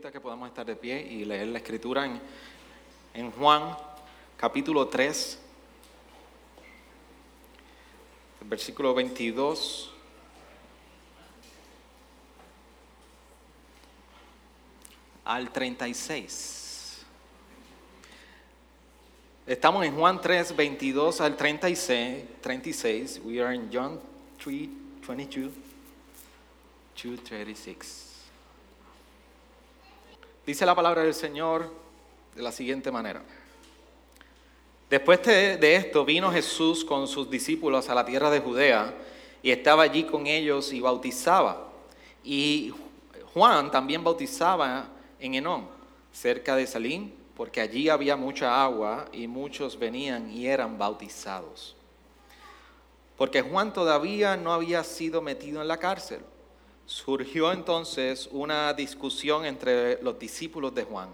invito que podamos estar de pie y leer la escritura en, en Juan capítulo 3, versículo 22. al 36. Estamos en Juan 3, 22 al 36. 36. We are in John 3, 22 to 36. Dice la palabra del Señor de la siguiente manera. Después de esto vino Jesús con sus discípulos a la tierra de Judea y estaba allí con ellos y bautizaba. Y Juan también bautizaba en Enón, cerca de Salim, porque allí había mucha agua y muchos venían y eran bautizados. Porque Juan todavía no había sido metido en la cárcel. Surgió entonces una discusión entre los discípulos de Juan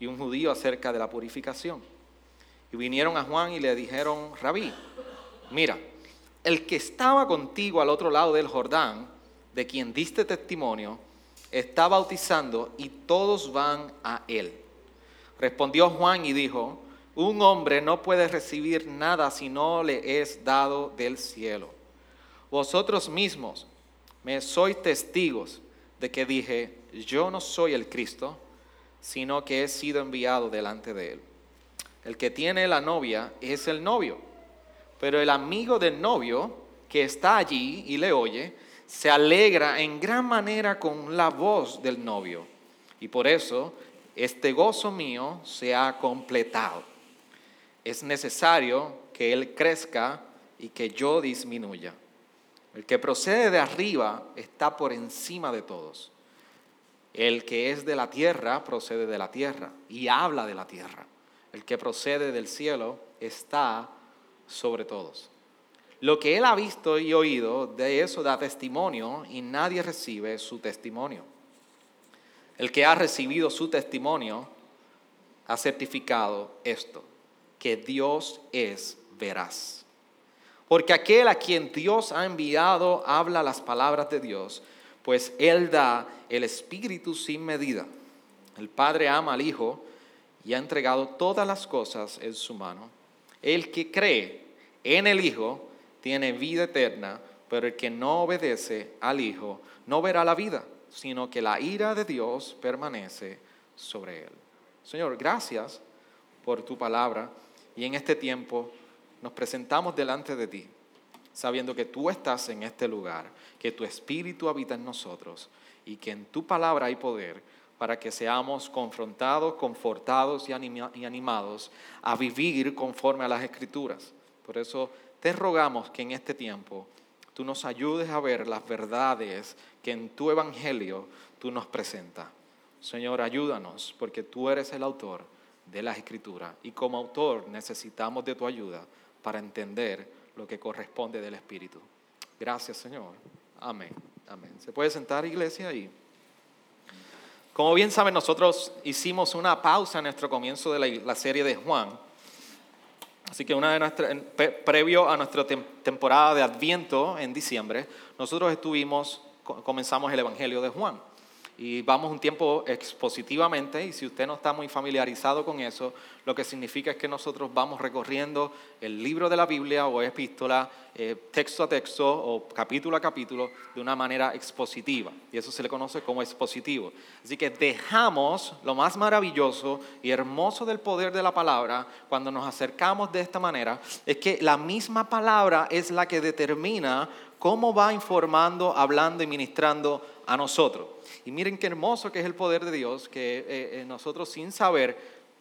y un judío acerca de la purificación. Y vinieron a Juan y le dijeron, rabí, mira, el que estaba contigo al otro lado del Jordán, de quien diste testimonio, está bautizando y todos van a él. Respondió Juan y dijo, un hombre no puede recibir nada si no le es dado del cielo. Vosotros mismos me sois testigos de que dije, yo no soy el Cristo, sino que he sido enviado delante de él. El que tiene la novia es el novio, pero el amigo del novio que está allí y le oye, se alegra en gran manera con la voz del novio. Y por eso este gozo mío se ha completado. Es necesario que Él crezca y que yo disminuya. El que procede de arriba está por encima de todos. El que es de la tierra procede de la tierra y habla de la tierra. El que procede del cielo está sobre todos. Lo que él ha visto y oído, de eso da testimonio y nadie recibe su testimonio. El que ha recibido su testimonio ha certificado esto, que Dios es veraz. Porque aquel a quien Dios ha enviado habla las palabras de Dios, pues Él da el Espíritu sin medida. El Padre ama al Hijo y ha entregado todas las cosas en su mano. El que cree en el Hijo tiene vida eterna, pero el que no obedece al Hijo no verá la vida, sino que la ira de Dios permanece sobre él. Señor, gracias por tu palabra y en este tiempo nos presentamos delante de ti, sabiendo que tú estás en este lugar, que tu Espíritu habita en nosotros y que en tu palabra hay poder para que seamos confrontados, confortados y animados a vivir conforme a las Escrituras. Por eso te rogamos que en este tiempo tú nos ayudes a ver las verdades que en tu Evangelio tú nos presentas. Señor, ayúdanos porque tú eres el autor de las Escrituras y como autor necesitamos de tu ayuda para entender lo que corresponde del Espíritu. Gracias, Señor. Amén. Amén. ¿Se puede sentar, iglesia? Y como bien saben, nosotros hicimos una pausa en nuestro comienzo de la, serie de Juan. Así que una de previo a nuestra temporada de Adviento en diciembre, nosotros estuvimos, comenzamos el Evangelio de Juan y vamos un tiempo expositivamente y si usted no está muy familiarizado con eso, lo que significa es que nosotros vamos recorriendo el libro de la Biblia o epístola eh, texto a texto o capítulo a capítulo de una manera expositiva y eso se le conoce como expositivo. Así que dejamos lo más maravilloso y hermoso del poder de la palabra cuando nos acercamos de esta manera, es que la misma palabra es la que determina cómo va informando, hablando y ministrando a nosotros. Y miren qué hermoso que es el poder de Dios, que eh, eh, nosotros sin saber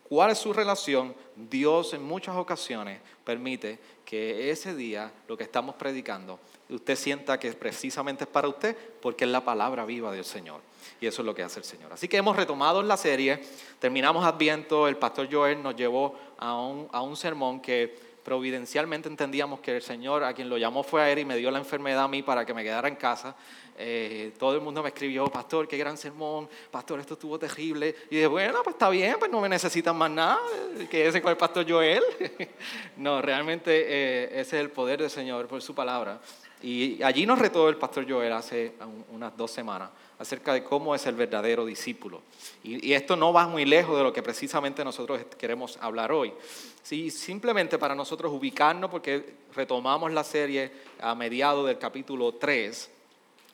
cuál es su relación, Dios en muchas ocasiones permite que ese día lo que estamos predicando, usted sienta que precisamente es para usted, porque es la palabra viva del Señor. Y eso es lo que hace el Señor. Así que hemos retomado la serie, terminamos Adviento, el pastor Joel nos llevó a un, a un sermón que providencialmente entendíamos que el Señor a quien lo llamó fue a él y me dio la enfermedad a mí para que me quedara en casa. Eh, todo el mundo me escribió, pastor, qué gran sermón, pastor, esto estuvo terrible. Y dije, bueno, pues está bien, pues no me necesitan más nada, que ese con el pastor Joel. no, realmente eh, ese es el poder del Señor por su palabra. Y allí nos retó el pastor Joel hace unas dos semanas acerca de cómo es el verdadero discípulo. Y, esto no va muy lejos de lo que precisamente nosotros queremos hablar hoy. Sí, simplemente para nosotros ubicarnos, porque retomamos la serie a mediados del capítulo 3,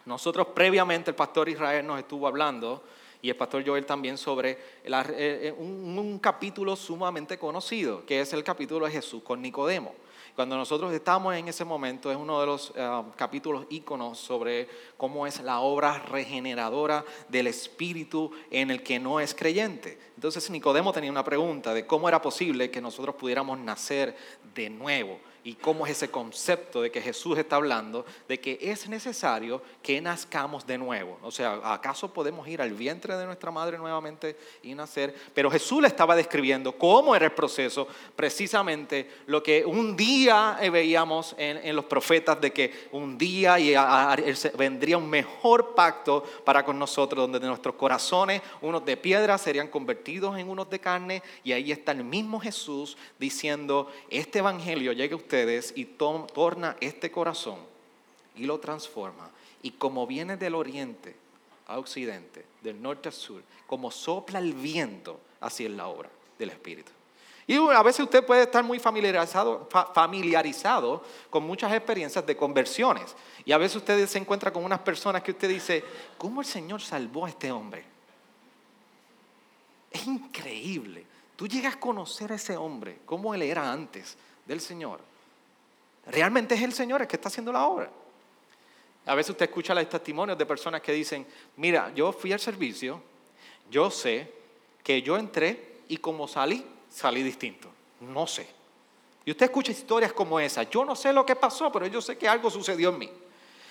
nosotros previamente el pastor Israel nos estuvo hablando y el pastor Joel también sobre eh, eh, un capítulo sumamente conocido, que es el capítulo de Jesús con Nicodemo. Cuando nosotros estamos en ese momento, es uno de los eh, capítulos íconos sobre cómo es la obra regeneradora del Espíritu en el que no es creyente. Entonces Nicodemo tenía una pregunta de cómo era posible que nosotros pudiéramos nacer de nuevo y cómo es ese concepto de que Jesús está hablando, de que es necesario que nazcamos de nuevo. O sea, ¿acaso podemos ir al vientre de nuestra madre nuevamente y nacer? Pero Jesús le estaba describiendo cómo era el proceso, precisamente lo que un día veíamos en, los profetas, de que un día vendría un mejor pacto para con nosotros, donde nuestros corazones, unos de piedra, serían convertidos en unos de carne, y ahí está el mismo Jesús diciendo, este evangelio llegue a usted y torna este corazón y lo transforma. Y como viene del oriente a occidente, del norte a sur, como sopla el viento, así es la obra del Espíritu. Y a veces usted puede estar muy familiarizado, familiarizado con muchas experiencias de conversiones. Y a veces usted se encuentra con unas personas que usted dice, ¿cómo el Señor salvó a este hombre? Es increíble. Tú llegas a conocer a ese hombre, cómo él era antes del Señor. Realmente es el Señor el que está haciendo la obra. A veces usted escucha los testimonios de personas que dicen, mira, yo fui al servicio, yo sé que yo entré y como salí, salí distinto. No sé. Y usted escucha historias como esa. Yo no sé lo que pasó, pero yo sé que algo sucedió en mí.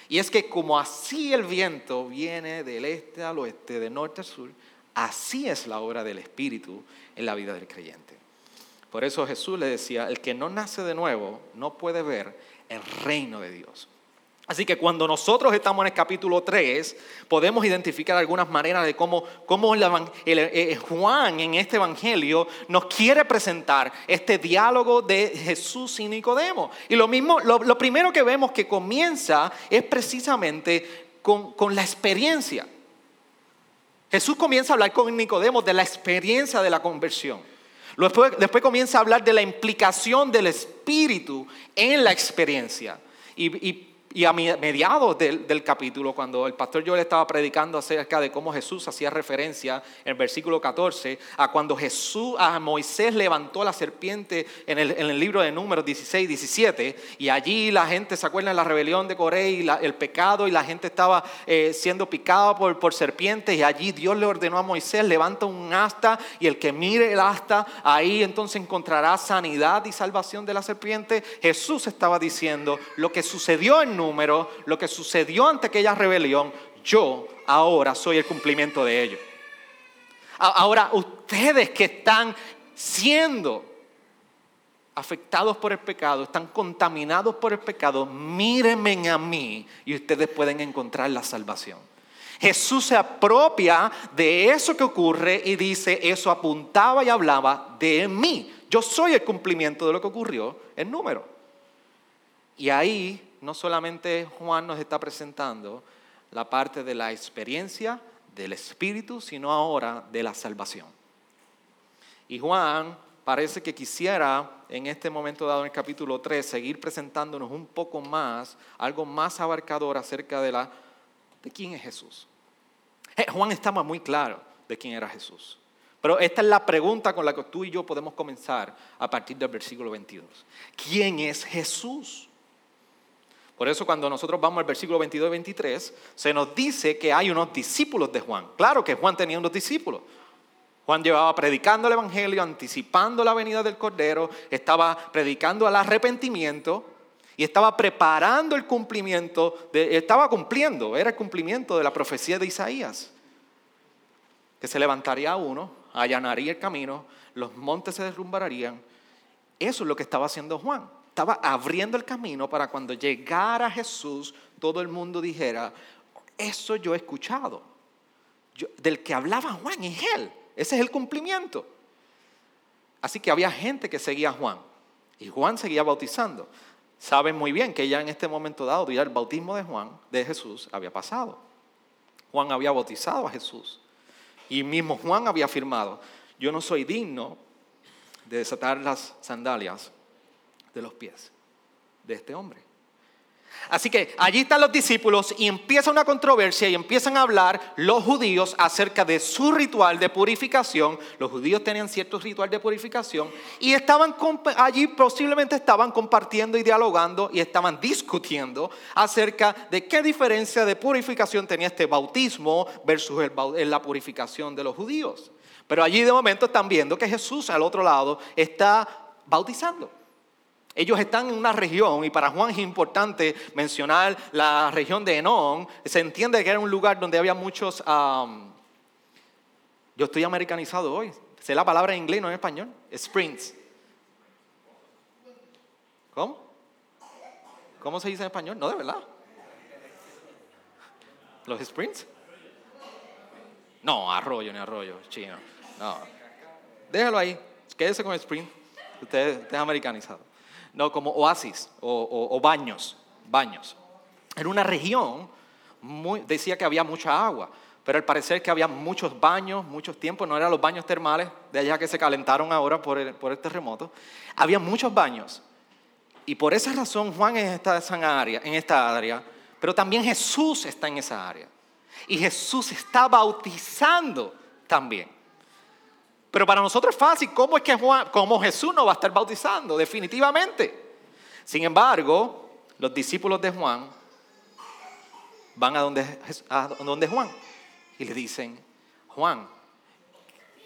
Y es que como así el viento viene del este al oeste, de norte al sur, así es la obra del Espíritu en la vida del creyente. Por eso Jesús le decía, el que no nace de nuevo no puede ver el reino de Dios. Así que cuando nosotros estamos en el capítulo 3, podemos identificar algunas maneras de cómo, cómo el, eh, Juan en este Evangelio nos quiere presentar este diálogo de Jesús y Nicodemo. Y lo mismo, lo, primero que vemos que comienza es precisamente con, con la experiencia. Jesús comienza a hablar con Nicodemo de la experiencia de la conversión. Después, comienza a hablar de la implicación del Espíritu en la experiencia. y a mediados del, capítulo, cuando el pastor Joel estaba predicando acerca de cómo Jesús hacía referencia en el versículo 14 a cuando Jesús, a Moisés levantó la serpiente en el, libro de Números 16, 17, y allí la gente se acuerda de la rebelión de Coré y el pecado, y la gente estaba eh, siendo picada por, por serpientes, y allí Dios le ordenó a Moisés, levanta un asta, y el que mire el asta, ahí entonces encontrará sanidad y salvación de la serpiente. Jesús estaba diciendo lo que sucedió en Números lo que sucedió ante aquella rebelión, yo ahora soy el cumplimiento de ello. Ahora, ustedes que están siendo afectados por el pecado, están contaminados por el pecado, mírenme a mí y ustedes pueden encontrar la salvación. Jesús se apropia de eso que ocurre y dice, eso apuntaba y hablaba de mí. Yo soy el cumplimiento de lo que ocurrió en número. Y ahí no solamente Juan nos está presentando la parte de la experiencia del Espíritu, sino ahora de la salvación. Y Juan parece que quisiera en este momento dado en el capítulo 3 seguir presentándonos un poco más, algo más abarcador acerca de, la, de quién es Jesús. Eh, Juan estaba muy claro de quién era Jesús. Pero esta es la pregunta con la que tú y yo podemos comenzar a partir del versículo 22. ¿Quién es Jesús? Por eso cuando nosotros vamos al versículo 22 y 23, se nos dice que hay unos discípulos de Juan. Claro que Juan tenía unos discípulos. Juan llevaba predicando el Evangelio, anticipando la venida del Cordero, estaba predicando el arrepentimiento y estaba preparando el cumplimiento, estaba cumpliendo, era el cumplimiento de la profecía de Isaías. Que se levantaría uno, allanaría el camino, los montes se derrumbarían. Eso es lo que estaba haciendo Juan estaba abriendo el camino para cuando llegara Jesús, todo el mundo dijera, eso yo he escuchado. del que hablaba Juan es Él. Ese es el cumplimiento. Así que había gente que seguía a Juan. Y Juan seguía bautizando. Saben muy bien que ya en este momento dado, ya el bautismo de Juan, de Jesús, había pasado. Juan había bautizado a Jesús. Y mismo Juan había afirmado, yo no soy digno de desatar las sandalias de los pies de este hombre. Así que allí están los discípulos y empieza una controversia y empiezan a hablar los judíos acerca de su ritual de purificación. Los judíos tenían cierto ritual de purificación y estaban allí posiblemente estaban compartiendo y dialogando y estaban discutiendo acerca de qué diferencia de purificación tenía este bautismo versus la purificación de los judíos. Pero allí de momento están viendo que Jesús al otro lado está bautizando. Ellos están en una región, y para Juan es importante mencionar la región de Enón. Se entiende que era un lugar donde había muchos... yo estoy americanizado hoy. Sé la palabra en inglés, no en español. Sprints. ¿Cómo? ¿Cómo se dice en español? No, de verdad. ¿Los sprints? No, arroyo, ni arroyo, chino. No. Déjalo ahí. Quédese con el sprint. Usted, usted es americanizado no, como oasis o, baños, baños. En una región, decía que había mucha agua, pero al parecer que había muchos baños, muchos tiempos, no eran los baños termales de allá que se calentaron ahora por el, por el terremoto, había muchos baños. Y por esa razón Juan está en área, en esta área, pero también Jesús está en esa área. Y Jesús está bautizando también. Pero para nosotros es fácil, ¿cómo es que Juan, cómo Jesús no va a estar bautizando? Definitivamente. Sin embargo, los discípulos de Juan van a donde, Juan y le dicen, Juan,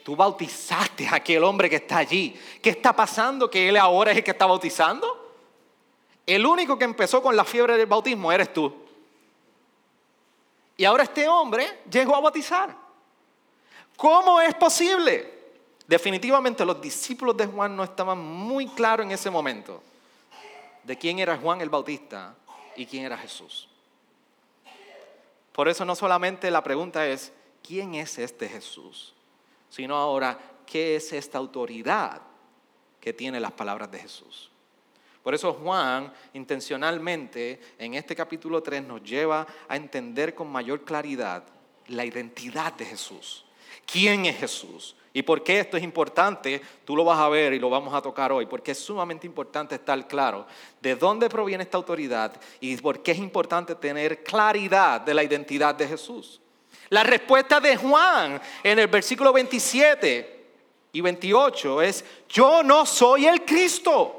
tú bautizaste a aquel hombre que está allí. ¿Qué está pasando que él ahora es el que está bautizando? El único que empezó con la fiebre del bautismo eres tú. Y ahora este hombre llegó a bautizar. ¿Cómo es posible? Definitivamente los discípulos de Juan no estaban muy claros en ese momento de quién era Juan el Bautista y quién era Jesús. Por eso no solamente la pregunta es, ¿quién es este Jesús? Sino ahora, ¿qué es esta autoridad que tiene las palabras de Jesús? Por eso Juan intencionalmente en este capítulo 3 nos lleva a entender con mayor claridad la identidad de Jesús. ¿Quién es Jesús? ¿Y por qué esto es importante? Tú lo vas a ver y lo vamos a tocar hoy, porque es sumamente importante estar claro de dónde proviene esta autoridad y por qué es importante tener claridad de la identidad de Jesús. La respuesta de Juan en el versículo 27 y 28 es, yo no soy el Cristo.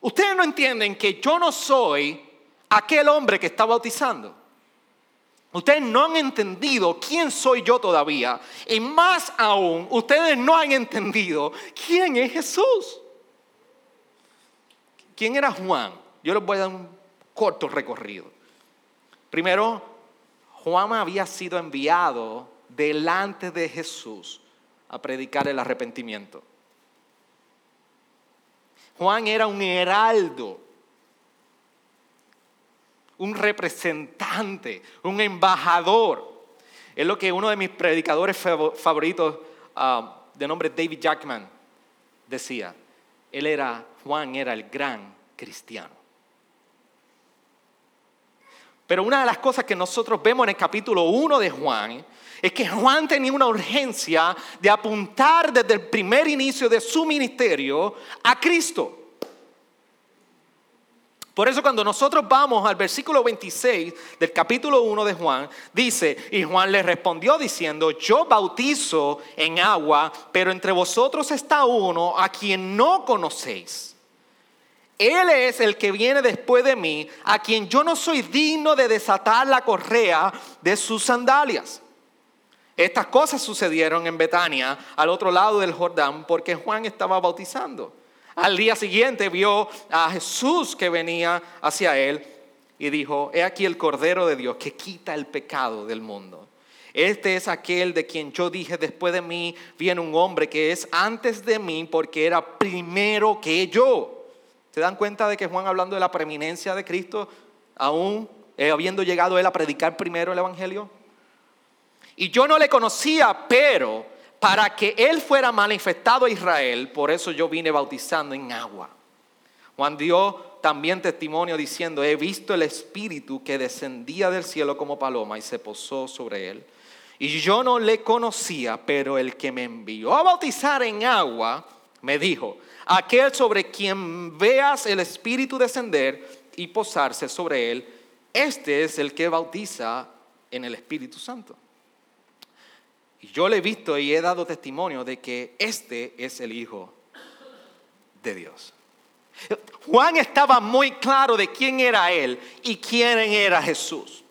Ustedes no entienden que yo no soy aquel hombre que está bautizando. Ustedes no han entendido quién soy yo todavía. Y más aún, ustedes no han entendido quién es Jesús. ¿Quién era Juan? Yo les voy a dar un corto recorrido. Primero, Juan había sido enviado delante de Jesús a predicar el arrepentimiento. Juan era un heraldo un representante, un embajador. Es lo que uno de mis predicadores favoritos, ah, de nombre David Jackman, decía. Él era, Juan era el gran cristiano. Pero una de las cosas que nosotros vemos en el capítulo 1 de Juan es que Juan tenía una urgencia de apuntar desde el primer inicio de su ministerio a Cristo. Por eso cuando nosotros vamos al versículo 26 del capítulo 1 de Juan, dice, y Juan le respondió diciendo, yo bautizo en agua, pero entre vosotros está uno a quien no conocéis. Él es el que viene después de mí, a quien yo no soy digno de desatar la correa de sus sandalias. Estas cosas sucedieron en Betania, al otro lado del Jordán, porque Juan estaba bautizando. Al día siguiente vio a Jesús que venía hacia él y dijo, he aquí el Cordero de Dios que quita el pecado del mundo. Este es aquel de quien yo dije, después de mí viene un hombre que es antes de mí porque era primero que yo. ¿Se dan cuenta de que Juan hablando de la preeminencia de Cristo, aún eh, habiendo llegado él a predicar primero el Evangelio? Y yo no le conocía, pero para que Él fuera manifestado a Israel, por eso yo vine bautizando en agua. Juan dio también testimonio diciendo, he visto el Espíritu que descendía del cielo como paloma y se posó sobre él. Y yo no le conocía, pero el que me envió a bautizar en agua me dijo, aquel sobre quien veas el Espíritu descender y posarse sobre él, este es el que bautiza en el Espíritu Santo. Yo le he visto y he dado testimonio de que este es el Hijo de Dios. Juan estaba muy claro de quién era él y quién era Jesús.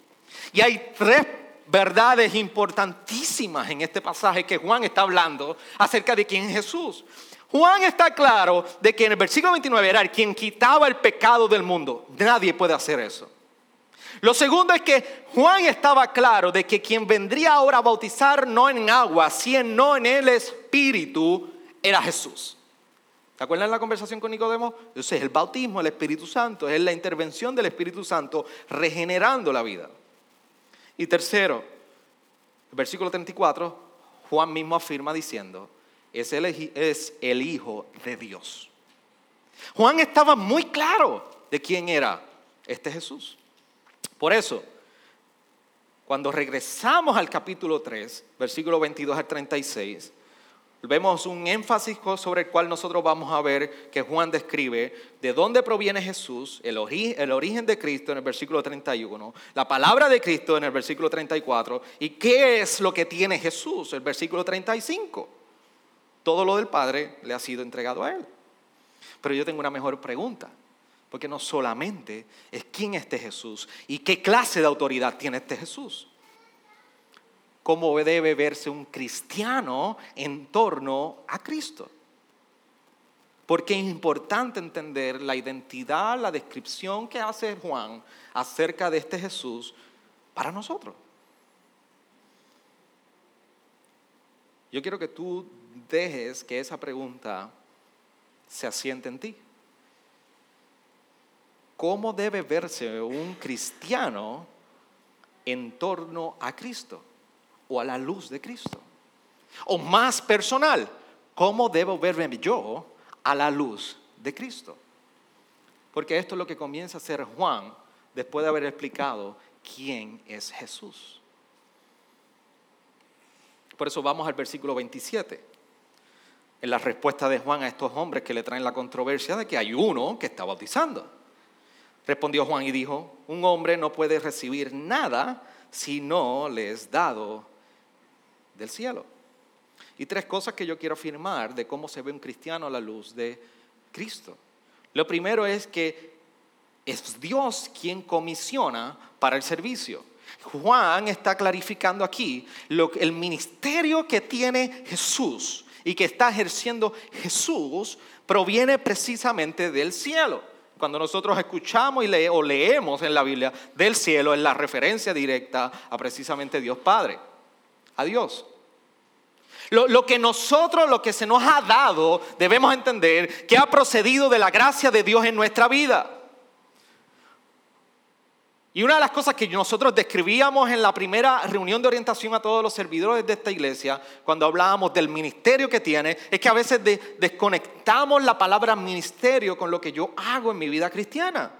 Y hay tres verdades importantísimas en este pasaje que Juan está hablando acerca de quién es Jesús. Juan está claro de que en el versículo 29 era el quien quitaba el pecado del mundo. Nadie puede hacer eso. Lo segundo es que Juan estaba claro de que quien vendría ahora a bautizar no en agua, sino en el Espíritu, era Jesús. ¿Te acuerdan la conversación con Nicodemo? Entonces, el bautismo, el Espíritu Santo, es la intervención del Espíritu Santo regenerando la vida. Y tercero, el versículo 34, Juan mismo afirma diciendo, es el Hijo de Dios. Juan estaba muy claro de quién era este Jesús. Por eso, cuando regresamos al capítulo 3, versículo 22 al 36, vemos un énfasis sobre el cual nosotros vamos a ver que Juan describe de dónde proviene Jesús, el, el, origen de Cristo en el versículo 31, la palabra de Cristo en el versículo 34 y qué es lo que tiene Jesús, el versículo 35. Todo lo del Padre le ha sido entregado a Él. Pero yo tengo una mejor pregunta, porque no solamente es quién es este Jesús y qué clase de autoridad tiene este Jesús cómo debe verse un cristiano en torno a Cristo. Porque es importante entender la identidad, la descripción que hace Juan acerca de este Jesús para nosotros. Yo quiero que tú dejes que esa pregunta se asiente en ti. ¿Cómo debe verse un cristiano en torno a Cristo? o a la luz de Cristo? O más personal, ¿cómo debo verme yo a la luz de Cristo? Porque esto es lo que comienza a hacer Juan después de haber explicado quién es Jesús. Por eso vamos al versículo 27. En la respuesta de Juan a estos hombres que le traen la controversia de que hay uno que está bautizando. Respondió Juan y dijo, un hombre no puede recibir nada si no le es dado del cielo. Y tres cosas que yo quiero afirmar de cómo se ve un cristiano a la luz de Cristo. Lo primero es que es Dios quien comisiona para el servicio. Juan está clarificando aquí lo, el ministerio que tiene Jesús y que está ejerciendo Jesús proviene precisamente del cielo. Cuando nosotros escuchamos y o leemos en la Biblia del cielo, es la referencia directa a precisamente Dios Padre a Dios. Lo, que nosotros, lo que se nos ha dado, debemos entender que ha procedido de la gracia de Dios en nuestra vida. Y una de las cosas que nosotros describíamos en la primera reunión de orientación a todos los servidores de esta iglesia, cuando hablábamos del ministerio que tiene, es que a veces desconectamos la palabra ministerio con lo que yo hago en mi vida cristiana.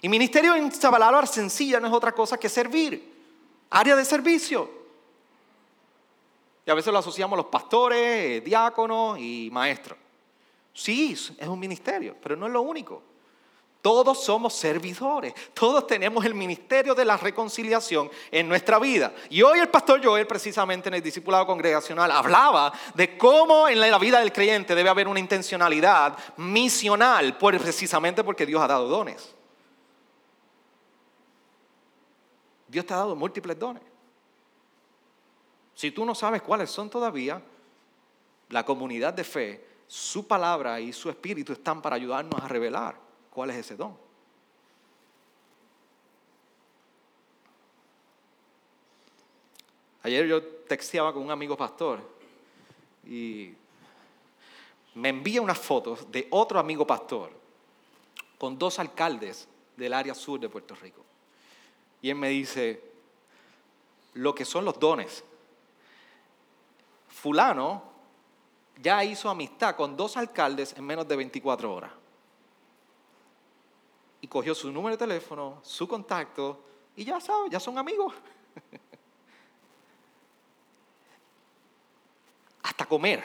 Y ministerio en esta palabra sencilla no es otra cosa que servir, área de servicio. Y a veces lo asociamos a los pastores, diáconos y maestros. Sí, es un ministerio, pero no es lo único. Todos somos servidores, todos tenemos el ministerio de la reconciliación en nuestra vida. Y hoy el pastor Joel, precisamente en el discipulado congregacional, hablaba de cómo en la vida del creyente debe haber una intencionalidad misional, precisamente porque Dios ha dado dones. Dios te ha dado múltiples dones. Si tú no sabes cuáles son todavía, la comunidad de fe, su palabra y su espíritu están para ayudarnos a revelar cuál es ese don. Ayer yo texteaba con un amigo pastor y me envía unas fotos de otro amigo pastor con dos alcaldes del área sur de Puerto Rico. Y él me dice, lo que son los dones fulano ya hizo amistad con dos alcaldes en menos de 24 horas. Cogió su número de teléfono, su contacto, y ya sabe, ya son amigos. Hasta comer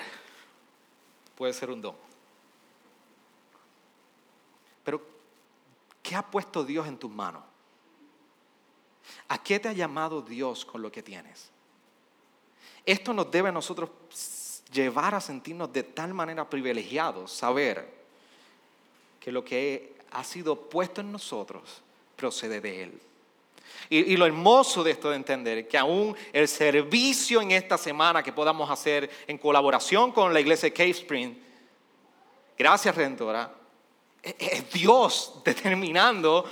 puede ser un don. Pero, ¿qué ha puesto Dios en tus manos? ¿A qué te ha llamado Dios con lo que tienes? Esto nos debe a nosotros llevar a sentirnos de tal manera privilegiados, saber que lo que ha sido puesto en nosotros procede de Él. Y, lo hermoso de esto de entender que aún el servicio en esta semana que podamos hacer en colaboración con la iglesia de Cave Spring, gracias Redentora, es Dios determinando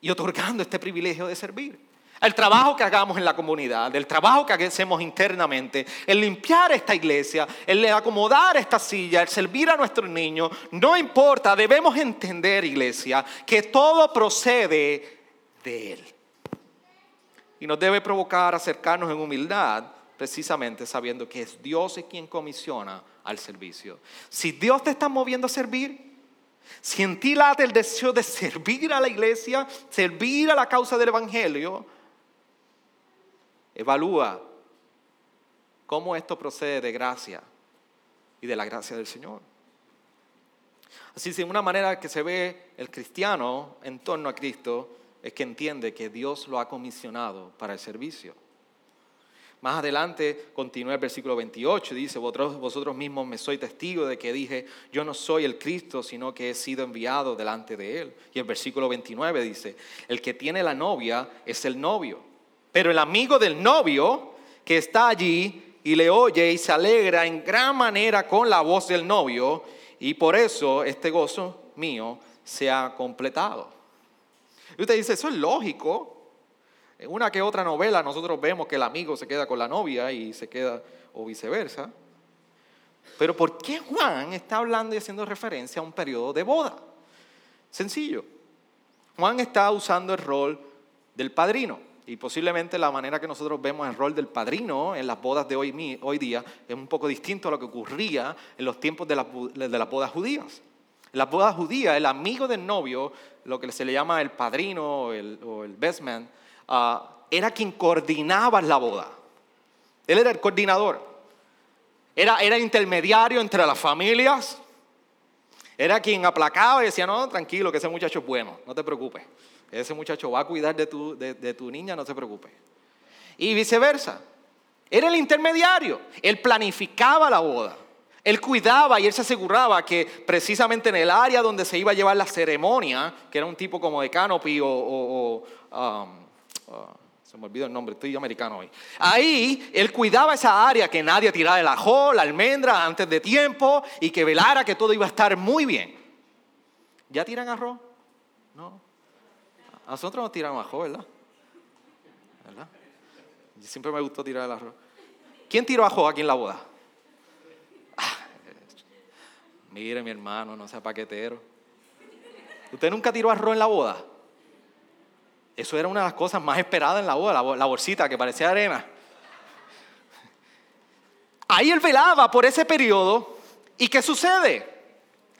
y otorgando este privilegio de servir el trabajo que hagamos en la comunidad, del trabajo que hacemos internamente, el limpiar esta iglesia, el acomodar esta silla, el servir a nuestros niños, no importa, debemos entender, iglesia, que todo procede de Él. Y nos debe provocar acercarnos en humildad, precisamente sabiendo que es Dios quien comisiona al servicio. Si Dios te está moviendo a servir, si en ti late el deseo de servir a la iglesia, servir a la causa del Evangelio, Evalúa cómo esto procede de gracia y de la gracia del Señor. Así que una manera que se ve el cristiano en torno a Cristo es que entiende que Dios lo ha comisionado para el servicio. Más adelante continúa el versículo 28, dice, vosotros, vosotros mismos me sois testigo de que dije, yo no soy el Cristo, sino que he sido enviado delante de Él. Y el versículo 29 dice, el que tiene la novia es el novio. Pero el amigo del novio que está allí y le oye y se alegra en gran manera con la voz del novio y por eso este gozo mío se ha completado. Y usted dice, eso es lógico. En una que otra novela nosotros vemos que el amigo se queda con la novia y se queda o viceversa. Pero ¿por qué Juan está hablando y haciendo referencia a un periodo de boda? Sencillo. Juan está usando el rol del padrino. Y posiblemente la manera que nosotros vemos el rol del padrino en las bodas de hoy, día es un poco distinto a lo que ocurría en los tiempos de, las bodas judías. En las bodas judías, el amigo del novio, lo que se le llama el padrino o el, o el best man, ah, era quien coordinaba la boda. Él era el coordinador. Era, era intermediario entre las familias. Era quien aplacaba y decía, no, tranquilo, que ese muchacho es bueno, no te preocupes. Ese muchacho va a cuidar de tu, de, tu niña, no se preocupe. Y viceversa. Era el intermediario. Él planificaba la boda. Él cuidaba y él se aseguraba que precisamente en el área donde se iba a llevar la ceremonia, que era un tipo como de canopy o, um, uh, se me olvidó el nombre, estoy americano hoy. Ahí él cuidaba esa área, que nadie tirara el ajo, la almendra antes de tiempo y que velara que todo iba a estar muy bien. ¿Ya tiran arroz? No. Nosotros nos tiran ajo, ¿verdad? ¿verdad? Siempre me gustó tirar el arroz. ¿Quién tiró ajo aquí en la boda? Ah, mire, mi hermano, no sea paquetero. ¿Usted nunca tiró arroz en la boda? Eso era una de las cosas más esperadas en la boda, la bolsita que parecía arena. Ahí él velaba por ese periodo. ¿Y qué sucede?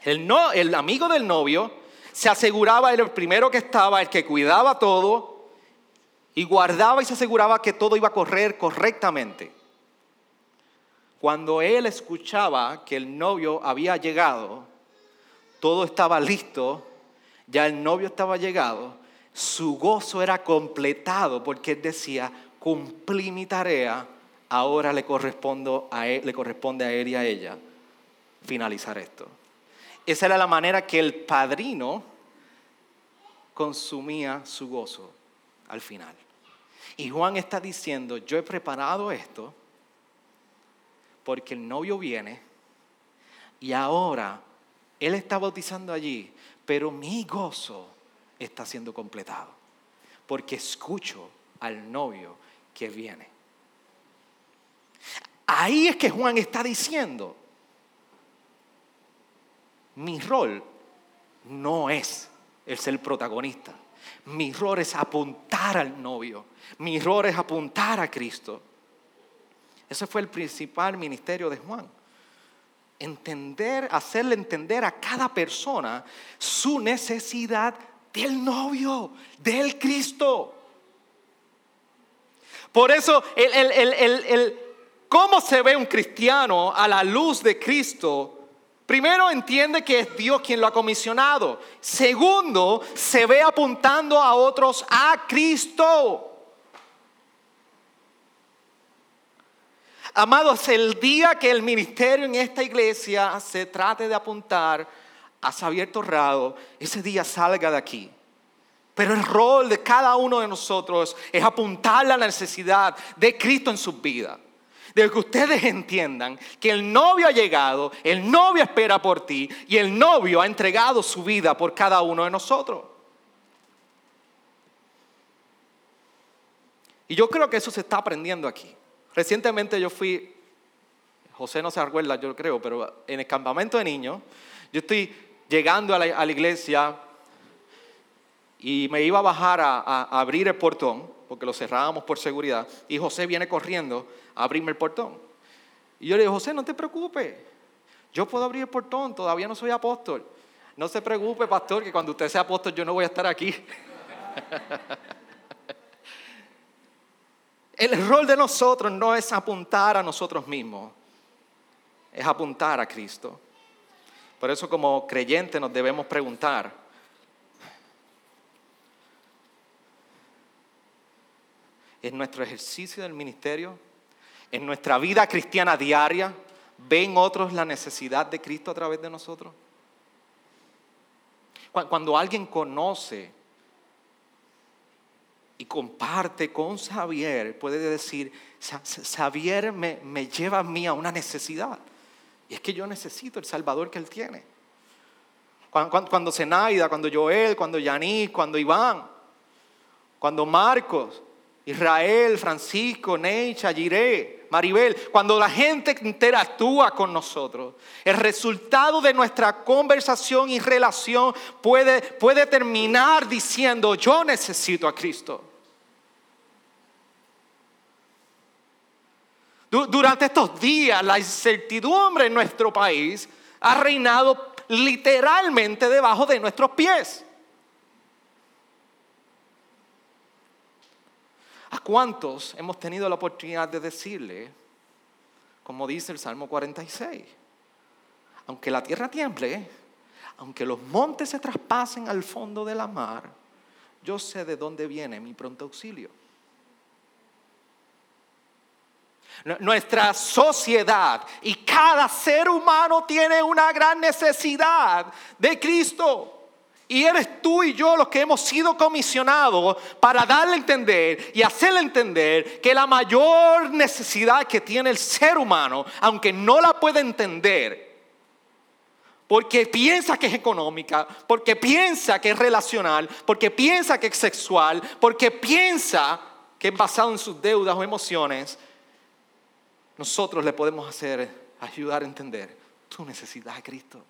El amigo del novio se aseguraba, era el primero que estaba, el que cuidaba todo y guardaba y se aseguraba que todo iba a correr correctamente. Cuando él escuchaba que el novio había llegado, todo estaba listo, ya el novio estaba llegado, su gozo era completado porque él decía, cumplí mi tarea, ahora le, a él, le corresponde a él y a ella finalizar esto. Esa era la manera que el padrino consumía su gozo al final. Y Juan está diciendo, yo he preparado esto porque el novio viene y ahora él está bautizando allí, pero mi gozo está siendo completado porque escucho al novio que viene. Ahí es que Juan está diciendo, mi rol no es el ser protagonista. Mi rol es apuntar al novio. Mi rol es apuntar a Cristo. Ese fue el principal ministerio de Juan. entender, hacerle entender a cada persona su necesidad del novio, del Cristo. Por eso, el, cómo se ve un cristiano a la luz de Cristo Primero entiende que es Dios quien lo ha comisionado. Segundo, se ve apuntando a otros a Cristo. Amados, el día que el ministerio en esta iglesia se trate de apuntar a Xavier Torrado, ese día salga de aquí. Pero el rol de cada uno de nosotros es apuntar la necesidad de Cristo en su vida. De que ustedes entiendan que el novio ha llegado, el novio espera por ti y el novio ha entregado su vida por cada uno de nosotros. Y yo creo que eso se está aprendiendo aquí. Recientemente yo fui, José no se acuerda, yo creo, pero en el campamento de niños, yo estoy llegando a la, iglesia y me iba a bajar a, abrir el portón, porque lo cerrábamos por seguridad, y José viene corriendo a abrirme el portón. Y yo le digo, José, no te preocupes, yo puedo abrir el portón, todavía no soy apóstol. No se preocupe, pastor, que cuando usted sea apóstol yo no voy a estar aquí. El rol de nosotros no es apuntar a nosotros mismos, es apuntar a Cristo. Por eso como creyentes nos debemos preguntar, ¿en nuestro ejercicio del ministerio, en nuestra vida cristiana diaria, ven otros la necesidad de Cristo a través de nosotros? Cuando alguien conoce y comparte con Xavier, puede decir, Xavier me, lleva a mí a una necesidad. Y es que yo necesito el Salvador que Él tiene. Cuando, cuando, Zenaida, cuando Joel, cuando Yanis, cuando Iván, cuando Marcos, Israel, Francisco, Neicha, Jiré, Maribel, cuando la gente interactúa con nosotros, el resultado de nuestra conversación y relación puede, puede terminar diciendo, yo necesito a Cristo. Durante estos días la incertidumbre en nuestro país ha reinado literalmente debajo de nuestros pies. Cuántos hemos tenido la oportunidad de decirle, como dice el Salmo 46, aunque la tierra tiemble, aunque los montes se traspasen al fondo de la mar, yo sé de dónde viene mi pronto auxilio? Nuestra sociedad y cada ser humano tiene una gran necesidad de Cristo. Y eres tú y yo los que hemos sido comisionados para darle a entender y hacerle entender que la mayor necesidad que tiene el ser humano, aunque no la puede entender, porque piensa que es económica, porque piensa que es relacional, porque piensa que es sexual, porque piensa que es basado en sus deudas o emociones, nosotros le podemos hacer, ayudar a entender tu necesidad de Cristo.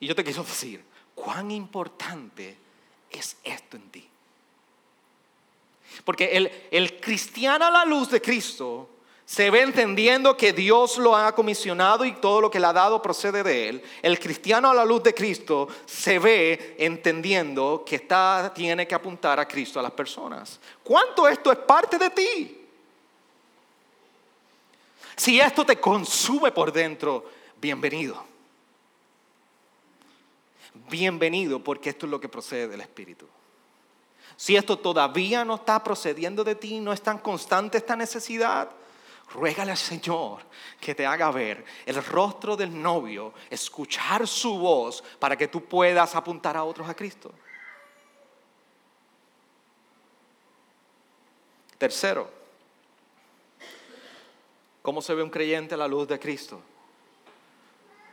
Y yo te quiero decir, cuán importante es esto en ti. Porque el, el cristiano a la luz de Cristo se ve entendiendo que Dios lo ha comisionado y todo lo que le ha dado procede de Él. El cristiano a la luz de Cristo se ve entendiendo que está, tiene que apuntar a Cristo a las personas. ¿Cuánto esto es parte de ti? Si esto te consume por dentro, bienvenido. Bienvenido porque esto es lo que procede del Espíritu. Si esto todavía no está procediendo de ti, no es tan constante esta necesidad, Ruégale al Señor que te haga ver el rostro del novio, escuchar su voz para que tú puedas apuntar a otros a Cristo. Tercero, ¿cómo se ve un creyente a la luz de Cristo?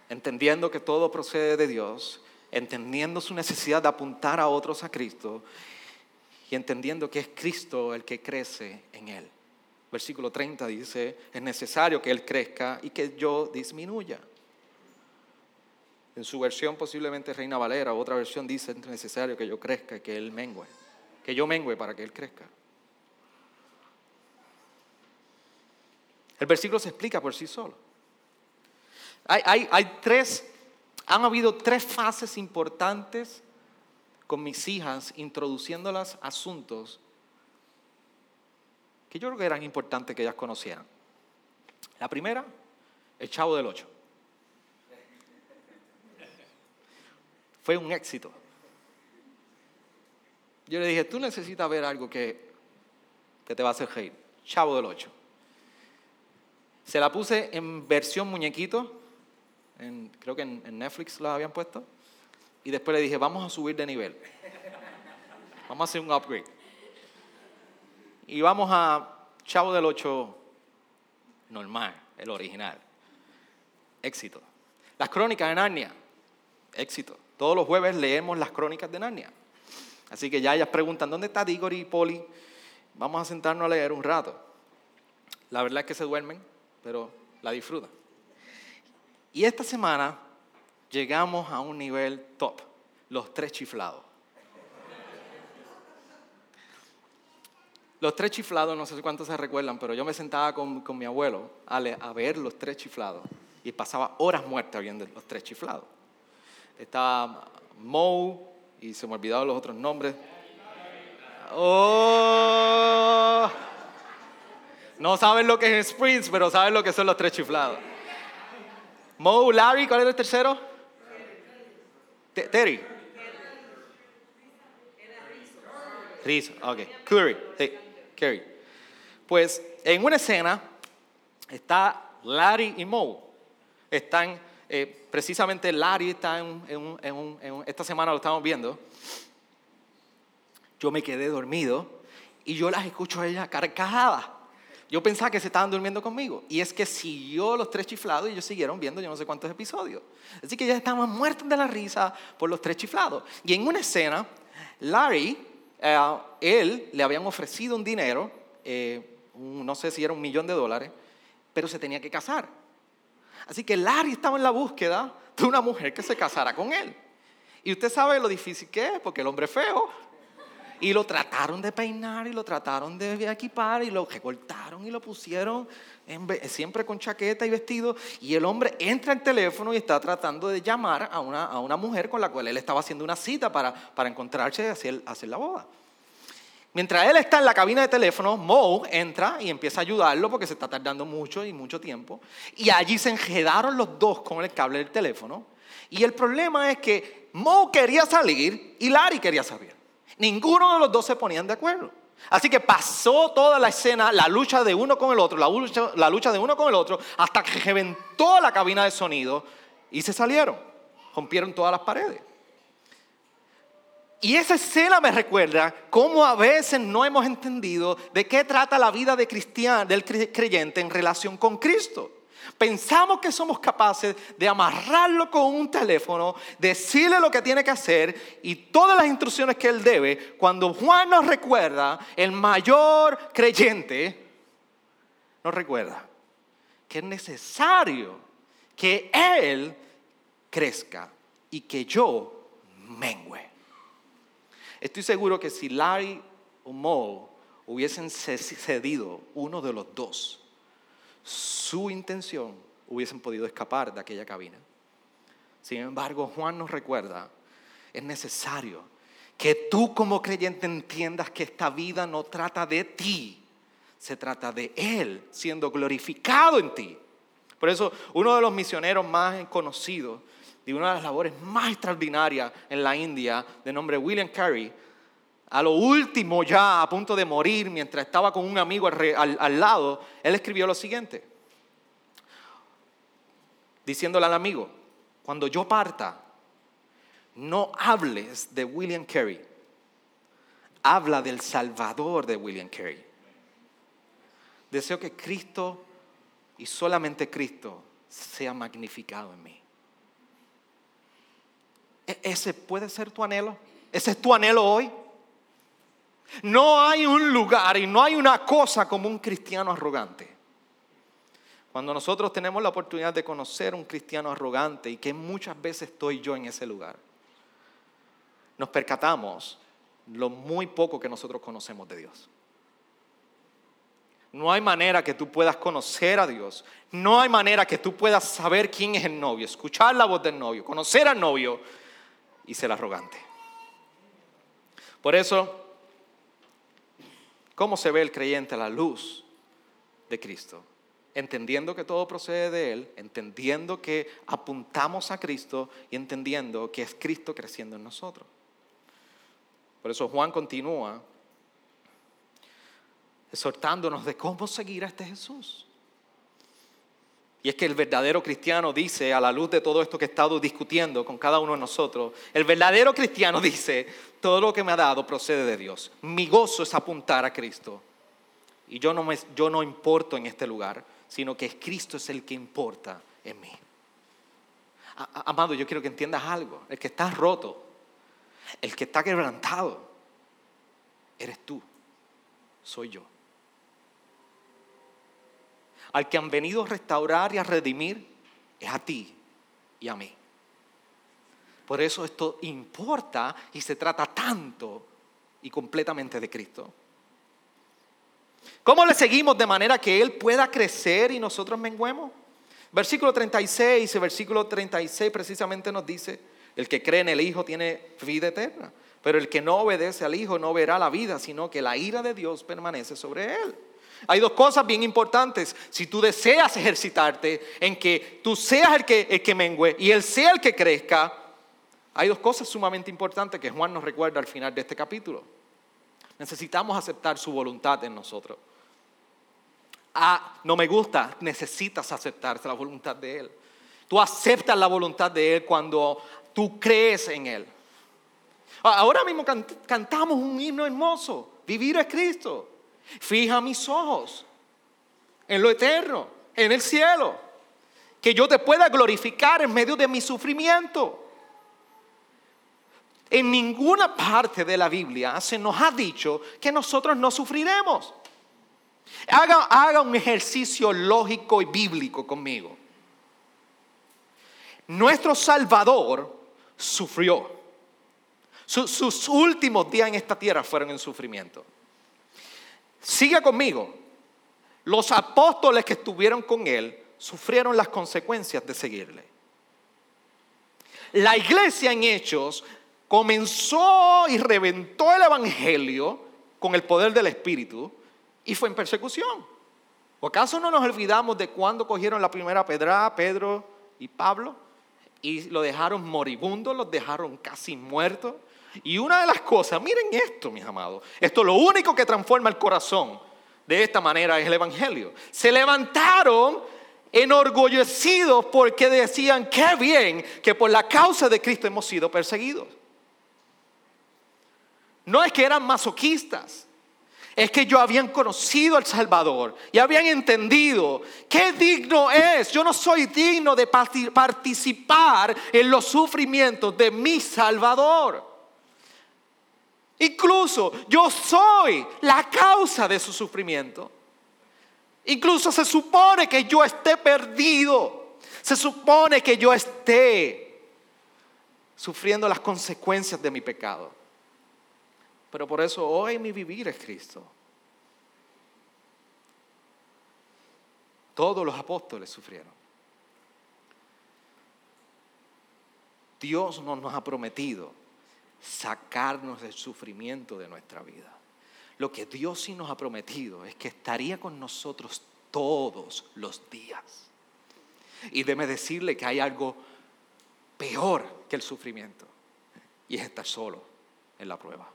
Entendiendo que todo procede de Dios, entendiendo su necesidad de apuntar a otros a Cristo y entendiendo que es Cristo el que crece en él. Versículo 30 dice, es necesario que Él crezca y que yo disminuya. En su versión posiblemente Reina Valera, otra versión dice, es necesario que yo crezca y que Él mengue. Que yo mengue para que Él crezca. El versículo se explica por sí solo. Hay, hay, tres, han habido tres fases importantes con mis hijas, introduciéndolas asuntos que yo creo que eran importantes que ellas conocieran. La primera, el Chavo del Ocho. Fue un éxito. Yo le dije, tú necesitas ver algo que, que te va a hacer reír. Chavo del Ocho. Se la puse en versión muñequito, creo que en, Netflix la habían puesto, y después le dije, vamos a subir de nivel. Vamos a hacer un upgrade. Y vamos a Chavo del Ocho normal, el original. Éxito. Las crónicas de Narnia. Éxito. Todos los jueves leemos las crónicas de Narnia. Así que ya ellas preguntan, ¿dónde está Diggory y Polly? Vamos a sentarnos a leer un rato. La verdad es que se duermen, pero la disfrutan. Y esta semana llegamos a un nivel top, los tres chiflados. Los tres chiflados, no sé cuántos se recuerdan, pero yo me sentaba con, mi abuelo a, a, ver los tres chiflados y pasaba horas muertas viendo los tres chiflados. Estaba Moe y se me olvidaron los otros nombres. Oh, no saben lo que es Sprints, pero saben lo que son los tres chiflados. Mo, Larry, ¿cuál era el tercero? Terry. Rizzo, ok. Curry, sí, Curry. Pues en una escena está Larry y Mo. Están, eh, precisamente Larry está en, esta semana lo estamos viendo. Yo me quedé dormido y yo las escucho a ella carcajadas. Yo pensaba que se estaban durmiendo conmigo. Y es que siguió los tres chiflados y ellos siguieron viendo yo no sé cuántos episodios. Así que ya estaban muertos de la risa por los tres chiflados. Y en una escena, Larry, eh, él le habían ofrecido un dinero, eh, no sé si era un millón de dólares, pero se tenía que casar. Así que Larry estaba en la búsqueda de una mujer que se casara con él. Y usted sabe lo difícil que es, porque el hombre es feo. Y lo trataron de peinar y lo trataron de equipar y lo recortaron y lo pusieron siempre con chaqueta y vestido. Y el hombre entra en teléfono y está tratando de llamar a una, a una mujer con la cual él estaba haciendo una cita para, para encontrarse y hacer, hacer la boda. Mientras él está en la cabina de teléfono, Mo entra y empieza a ayudarlo porque se está tardando mucho y mucho tiempo. Y allí se enredaron los dos con el cable del teléfono. Y el problema es que Mo quería salir y Larry quería salir. Ninguno de los dos se ponían de acuerdo. Así que pasó toda la escena, la lucha de uno con el otro, la lucha, de uno con el otro, hasta que reventó la cabina de sonido y se salieron. Rompieron todas las paredes. Y esa escena me recuerda cómo a veces no hemos entendido de qué trata la vida de cristiano, del creyente en relación con Cristo. Pensamos que somos capaces de amarrarlo con un teléfono, decirle lo que tiene que hacer y todas las instrucciones que él debe. Cuando Juan nos recuerda, el mayor creyente nos recuerda que es necesario que él crezca y que yo mengüe. Estoy seguro que si Larry o Mo hubiesen cedido uno de los dos, su intención, hubiesen podido escapar de aquella cabina. Sin embargo, Juan nos recuerda, es necesario que tú como creyente entiendas que esta vida no trata de ti, se trata de Él siendo glorificado en ti. Por eso uno de los misioneros más conocidos y una de las labores más extraordinarias en la India, de nombre William Carey, a lo último ya a punto de morir, mientras estaba con un amigo al, lado, él escribió lo siguiente, diciéndole al amigo, cuando yo parta, no hables de William Carey, habla del Salvador de William Carey. Deseo que Cristo y solamente Cristo sea magnificado en mí. ¿E-, ¿Ese puede ser tu anhelo? ¿Ese es tu anhelo hoy? No hay un lugar y no hay una cosa como un cristiano arrogante. Cuando nosotros tenemos la oportunidad de conocer un cristiano arrogante y que muchas veces estoy yo en ese lugar, nos percatamos lo muy poco que nosotros conocemos de Dios. No hay manera que tú puedas conocer a Dios. No hay manera que tú puedas saber quién es el novio, escuchar la voz del novio, conocer al novio y ser arrogante. Por eso, ¿cómo se ve el creyente a la luz de Cristo? Entendiendo que todo procede de Él, entendiendo que apuntamos a Cristo y entendiendo que es Cristo creciendo en nosotros. Por eso Juan continúa exhortándonos de cómo seguir a este Jesús. Y es que el verdadero cristiano dice, a la luz de todo esto que he estado discutiendo con cada uno de nosotros, el verdadero cristiano dice, todo lo que me ha dado procede de Dios. Mi gozo es apuntar a Cristo. Y yo no, me, yo no importo en este lugar, sino que Cristo es el que importa en mí. Amado, yo quiero que entiendas algo. El que está roto, el que está quebrantado, eres tú, soy yo al que han venido a restaurar y a redimir es a ti y a mí. Por eso esto importa y se trata tanto y completamente de Cristo. ¿Cómo le seguimos de manera que Él pueda crecer y nosotros menguemos? Versículo 36, el versículo 36 precisamente nos dice, el que cree en el Hijo tiene vida eterna, pero el que no obedece al Hijo no verá la vida, sino que la ira de Dios permanece sobre él. Hay dos cosas bien importantes. Si tú deseas ejercitarte en que tú seas el que, el que mengue y Él sea el que crezca, hay dos cosas sumamente importantes que Juan nos recuerda al final de este capítulo. Necesitamos aceptar su voluntad en nosotros. Ah, no me gusta, necesitas aceptar la voluntad de Él. Tú aceptas la voluntad de Él cuando tú crees en Él. Ahora mismo cantamos un himno hermoso, vivir es Cristo. Fija mis ojos en lo eterno, en el cielo. Que yo te pueda glorificar en medio de mi sufrimiento. En ninguna parte de la Biblia se nos ha dicho que nosotros no sufriremos. Haga, un ejercicio lógico y bíblico conmigo. Nuestro Salvador sufrió. sus últimos días en esta tierra fueron en sufrimiento. Siga conmigo. Los apóstoles que estuvieron con él sufrieron las consecuencias de seguirle. La iglesia en Hechos comenzó y reventó el Evangelio con el poder del Espíritu y fue en persecución. ¿O acaso no nos olvidamos de cuando cogieron la primera pedra Pedro y Pablo y lo dejaron moribundo, los dejaron casi muertos? Y una de las cosas, miren esto, mis amados, esto lo único que transforma el corazón de esta manera es el Evangelio. Se levantaron enorgullecidos porque decían, qué bien que por la causa de Cristo hemos sido perseguidos. No es que eran masoquistas, es que yo habían conocido al Salvador y habían entendido qué digno es. Yo no soy digno de participar en los sufrimientos de mi Salvador. Incluso yo soy la causa de su sufrimiento. Incluso se supone que yo esté perdido. Se supone que yo esté sufriendo las consecuencias de mi pecado. Pero por eso hoy mi vivir es Cristo. Todos los apóstoles sufrieron. Dios no nos ha prometido sacarnos del sufrimiento de nuestra vida. Lo que Dios sí nos ha prometido es que estaría con nosotros todos los días. Y déme decirle que hay algo peor que el sufrimiento y es estar solo en la prueba.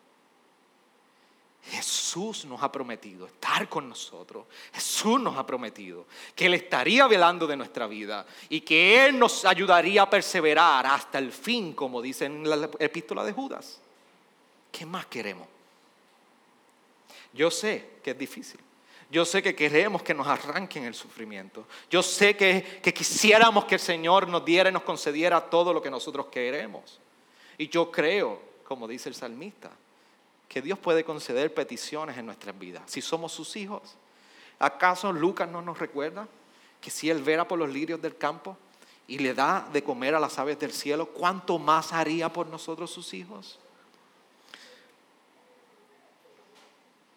Jesús nos ha prometido estar con nosotros. Jesús nos ha prometido que Él estaría velando de nuestra vida y que Él nos ayudaría a perseverar hasta el fin, como dice en la epístola de Judas. ¿Qué más queremos? Yo sé que es difícil. Yo sé que queremos que nos arranquen el sufrimiento. Yo sé que, que quisiéramos que el Señor nos diera y nos concediera todo lo que nosotros queremos. Y yo creo, como dice el salmista, que Dios puede conceder peticiones en nuestras vidas, si somos sus hijos. ¿Acaso Lucas no nos recuerda que si Él vera por los lirios del campo y le da de comer a las aves del cielo, cuánto más haría por nosotros sus hijos?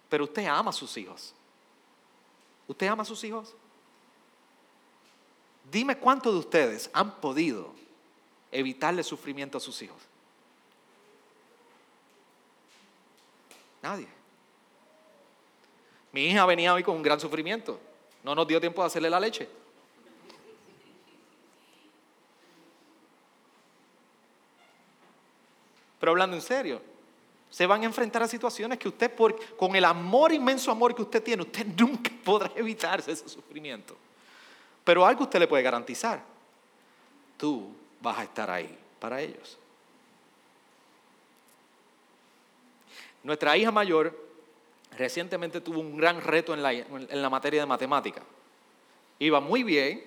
Pero usted ama a sus hijos. ¿Usted ama a sus hijos? Dime cuántos de ustedes han podido evitarle sufrimiento a sus hijos. Nadie. Mi hija venía hoy con un gran sufrimiento. No nos dio tiempo de hacerle la leche. Pero hablando en serio, se van a enfrentar a situaciones que usted, por, con el amor, inmenso amor que usted tiene, usted nunca podrá evitarse ese sufrimiento. Pero algo usted le puede garantizar. Tú vas a estar ahí para ellos. Nuestra hija mayor recientemente tuvo un gran reto en la, materia de matemática. Iba muy bien,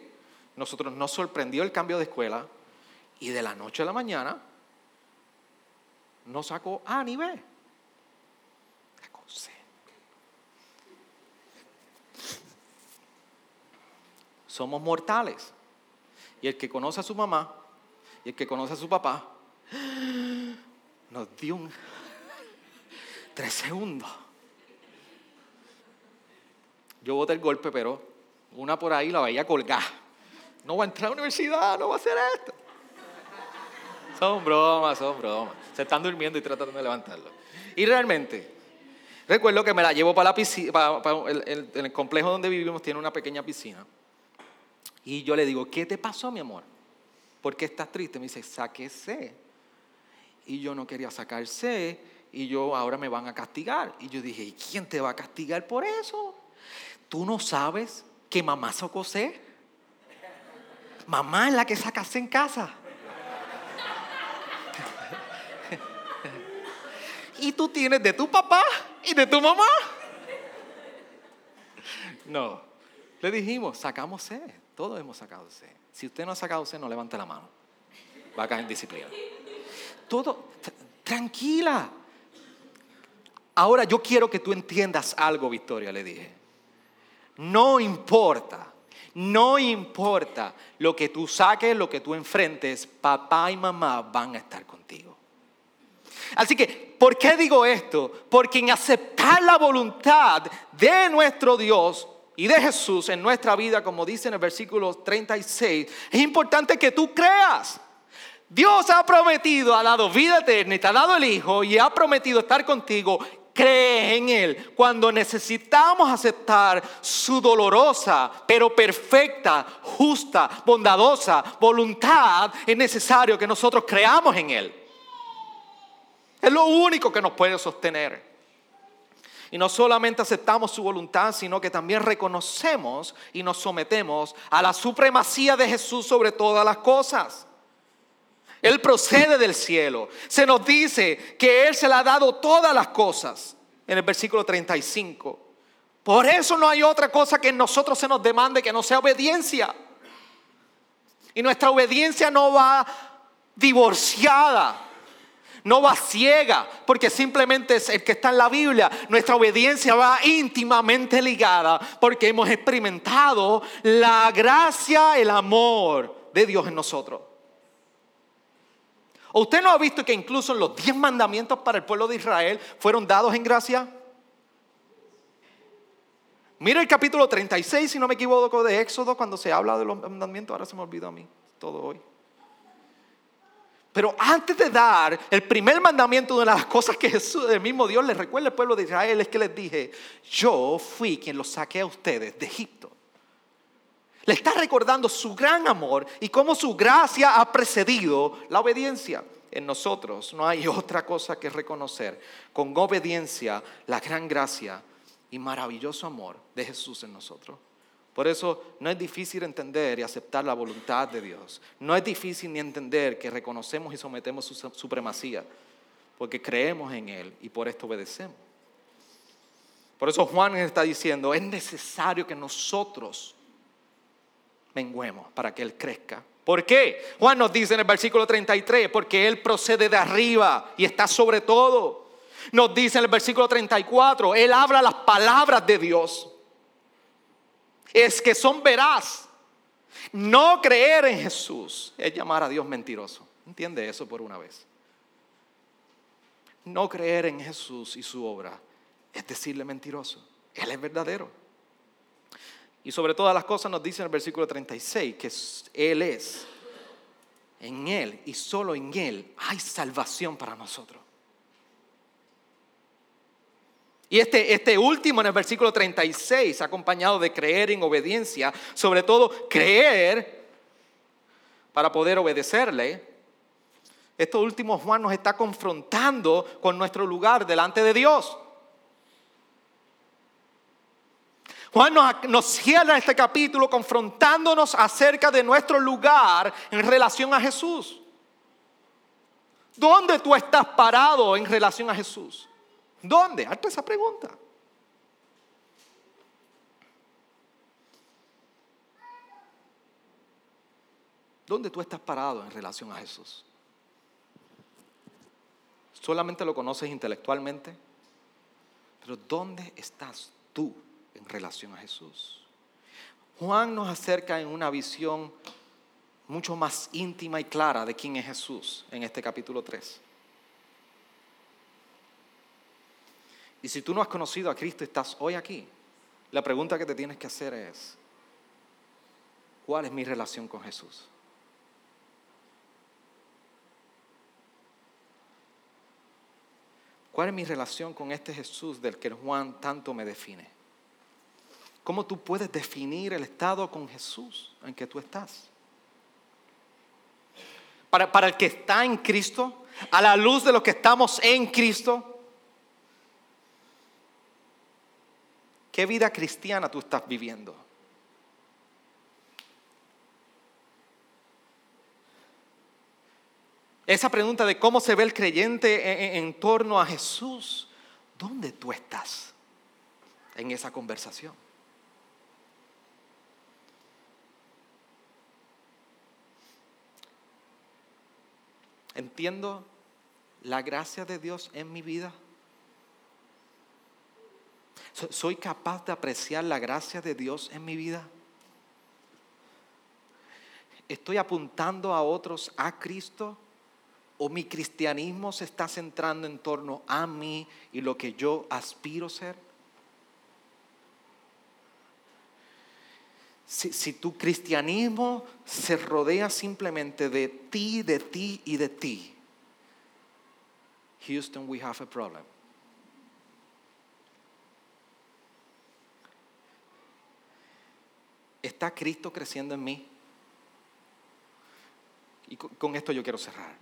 nosotros nos sorprendió el cambio de escuela y de la noche a la mañana no sacó A ni B. Somos mortales. Y el que conoce a su mamá y el que conoce a su papá nos dio un tres segundos. Yo boté el golpe, pero una por ahí la veía colgar. No va a entrar a la universidad, no va a hacer esto. Son bromas, son bromas. Se están durmiendo y tratando de levantarlo. Y realmente, recuerdo que me la llevo para la piscina, para, el, complejo donde vivimos tiene una pequeña piscina. Y yo le digo, ¿qué te pasó, mi amor? ¿Por qué estás triste? Me dice, sáquese. Y yo no quería sacarse y yo ahora me van a castigar. Y yo dije, ¿y quién te va a castigar por eso? ¿Tú no sabes que mamá sacó C? Mamá es la que saca C en casa. y tú tienes de tu papá y de tu mamá. No, le dijimos, sacamos C, todos hemos sacado C. Si usted no ha sacado C, no levante la mano. Va a caer en disciplina. Todo, tranquila. Ahora yo quiero que tú entiendas algo, Victoria, le dije. No importa, no importa lo que tú saques, lo que tú enfrentes, papá y mamá van a estar contigo. Así que, ¿por qué digo esto? Porque en aceptar la voluntad de nuestro Dios y de Jesús en nuestra vida, como dice en el versículo 36, es importante que tú creas. Dios ha prometido, ha dado vida eterna te ha dado el Hijo y ha prometido estar contigo. Cree en Él. Cuando necesitamos aceptar su dolorosa, pero perfecta, justa, bondadosa voluntad, es necesario que nosotros creamos en Él. Es lo único que nos puede sostener. Y no solamente aceptamos su voluntad, sino que también reconocemos y nos sometemos a la supremacía de Jesús sobre todas las cosas. Él procede del cielo. Se nos dice que Él se le ha dado todas las cosas en el versículo 35. Por eso no hay otra cosa que en nosotros se nos demande que no sea obediencia. Y nuestra obediencia no va divorciada no va ciega, porque simplemente es el que está en la Biblia. Nuestra obediencia va íntimamente ligada, porque hemos experimentado la gracia, el amor de Dios en nosotros. ¿O usted no ha visto que incluso los diez mandamientos para el pueblo de Israel fueron dados en gracia? Mira el capítulo 36, si no me equivoco, de Éxodo, cuando se habla de los mandamientos. Ahora se me olvidó a mí todo hoy. Pero antes de dar el primer mandamiento, de las cosas que Jesús, el mismo Dios les recuerda al pueblo de Israel es que les dije, yo fui quien los saqué a ustedes de Egipto. Le está recordando su gran amor y cómo su gracia ha precedido la obediencia. En nosotros no hay otra cosa que reconocer con obediencia la gran gracia y maravilloso amor de Jesús en nosotros. Por eso no es difícil entender y aceptar la voluntad de Dios. No es difícil ni entender que reconocemos y sometemos su supremacía, porque creemos en Él y por esto obedecemos. Por eso Juan está diciendo, es necesario que nosotros menguemos para que Él crezca. ¿Por qué? Juan nos dice en el versículo 33, porque Él procede de arriba y está sobre todo. Nos dice en el versículo 34, Él habla las palabras de Dios es que son veraz. No creer en Jesús es llamar a Dios mentiroso. Entiende eso por una vez. No creer en Jesús y su obra es decirle mentiroso. Él es verdadero. Y sobre todas las cosas nos dice en el versículo 36 que Él es. En Él y solo en Él hay salvación para nosotros. Y este, este último en el versículo 36, acompañado de creer en obediencia, sobre todo creer para poder obedecerle. Esto último Juan nos está confrontando con nuestro lugar delante de Dios. Juan nos, cierra este capítulo confrontándonos acerca de nuestro lugar en relación a Jesús. ¿Dónde tú estás parado en relación a Jesús? ¿Dónde? Hazte esa pregunta. ¿Dónde tú estás parado en relación a Jesús? ¿Solamente lo conoces intelectualmente? Pero ¿dónde estás tú? Relación a Jesús. Juan nos acerca en una visión mucho más íntima y clara de quién es Jesús en este capítulo 3. Y si tú no has conocido a Cristo estás hoy aquí, la pregunta que te tienes que hacer es, ¿cuál es mi relación con Jesús? ¿Cuál es mi relación con este Jesús del que Juan tanto me define? ¿Cómo tú puedes definir el estado con Jesús en que tú estás? Para, para el que está en Cristo, a la luz de lo que estamos en Cristo, ¿qué vida cristiana tú estás viviendo? Esa pregunta de cómo se ve el creyente en, en, torno a Jesús, ¿dónde tú estás en esa conversación? ¿Entiendo la gracia de Dios en mi vida? ¿Soy capaz de apreciar la gracia de Dios en mi vida? ¿Estoy apuntando a otros a Cristo? ¿O mi cristianismo se está centrando en torno a mí y lo que yo aspiro ser? Si, tu cristianismo se rodea simplemente de ti, de ti y de ti, Houston, we have a problem. ¿Está Cristo creciendo en mí? Y con esto yo quiero cerrar.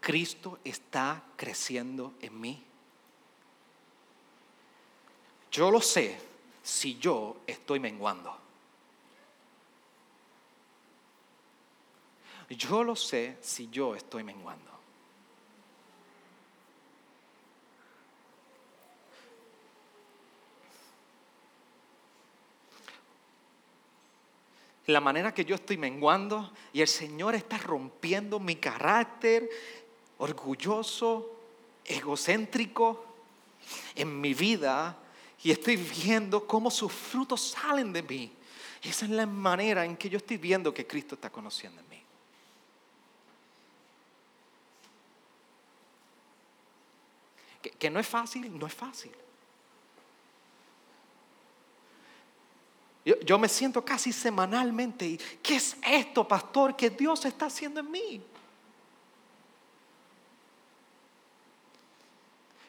Cristo está creciendo en mí. Yo lo sé si yo estoy menguando. Yo lo sé si yo estoy menguando. La manera que yo estoy menguando y el Señor está rompiendo mi carácter orgulloso, egocéntrico en mi vida y estoy viendo cómo sus frutos salen de mí. Esa es la manera en que yo estoy viendo que Cristo está conociendo en mí. Que, no es fácil, no es fácil. Yo, yo, me siento casi semanalmente. ¿Qué es esto, pastor, que Dios está haciendo en mí?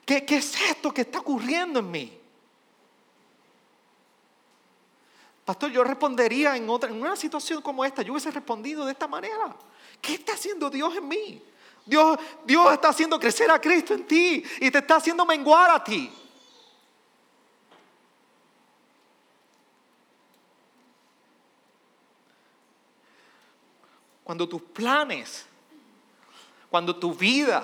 ¿Qué, qué es esto que está ocurriendo en mí? Pastor, yo respondería en, otra, en una situación como esta, yo hubiese respondido de esta manera. ¿Qué está haciendo Dios en mí? Dios, Dios está haciendo crecer a Cristo en ti y te está haciendo menguar a ti. Cuando tus planes, cuando tu vida,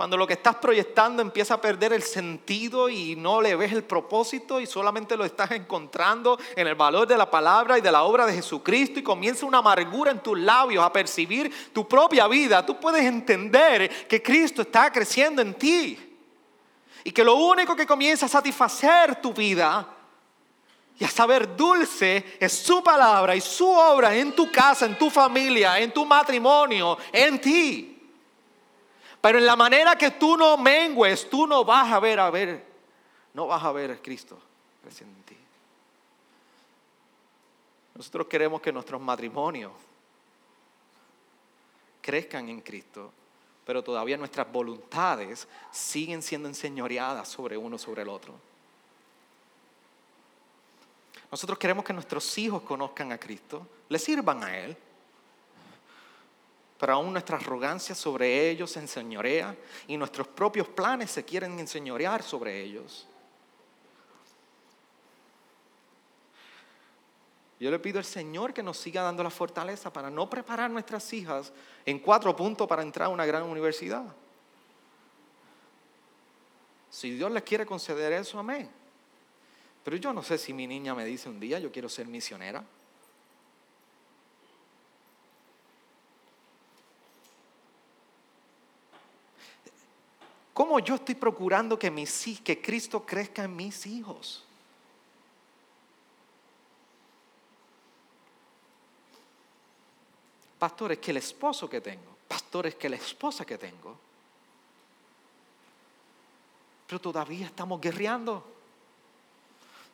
cuando lo que estás proyectando empieza a perder el sentido y no le ves el propósito y solamente lo estás encontrando en el valor de la palabra y de la obra de Jesucristo y comienza una amargura en tus labios a percibir tu propia vida, tú puedes entender que Cristo está creciendo en ti y que lo único que comienza a satisfacer tu vida y a saber dulce es su palabra y su obra en tu casa, en tu familia, en tu matrimonio, en ti. Pero en la manera que tú no mengues, tú no vas a ver, a ver, no vas a ver a Cristo creciendo en ti. Nosotros queremos que nuestros matrimonios crezcan en Cristo, pero todavía nuestras voluntades siguen siendo enseñoreadas sobre uno sobre el otro. Nosotros queremos que nuestros hijos conozcan a Cristo, le sirvan a Él, pero aún nuestra arrogancia sobre ellos se enseñorea y nuestros propios planes se quieren enseñorear sobre ellos. Yo le pido al Señor que nos siga dando la fortaleza para no preparar nuestras hijas en cuatro puntos para entrar a una gran universidad. Si Dios les quiere conceder eso, amén. Pero yo no sé si mi niña me dice un día, yo quiero ser misionera. ¿Cómo yo estoy procurando que, mis, que Cristo crezca en mis hijos? Pastores, que el esposo que tengo, pastores, que la esposa que tengo. Pero todavía estamos guerreando.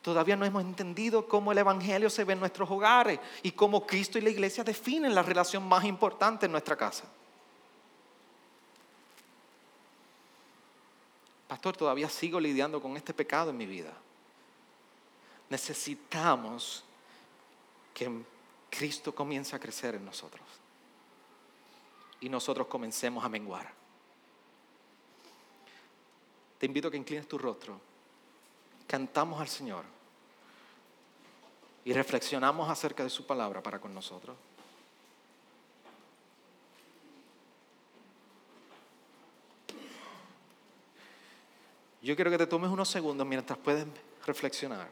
Todavía no hemos entendido cómo el Evangelio se ve en nuestros hogares y cómo Cristo y la iglesia definen la relación más importante en nuestra casa. Pastor, todavía sigo lidiando con este pecado en mi vida. Necesitamos que Cristo comienza a crecer en nosotros y nosotros comencemos a menguar. Te invito a que inclines tu rostro, cantamos al Señor y reflexionamos acerca de su palabra para con nosotros. Yo quiero que te tomes unos segundos mientras puedes reflexionar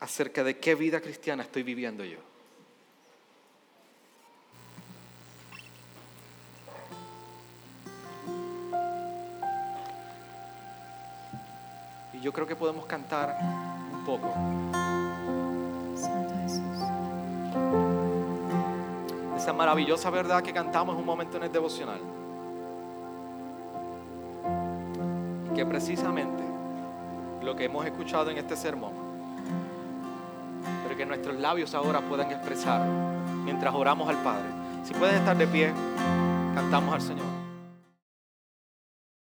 acerca de qué vida cristiana estoy viviendo yo. Y yo creo que podemos cantar un poco. Esa maravillosa verdad que cantamos en un momento en el devocional. Que precisamente lo que hemos escuchado en este sermón que nuestros labios ahora puedan expresar mientras oramos al Padre. Si puedes estar de pie, cantamos al Señor.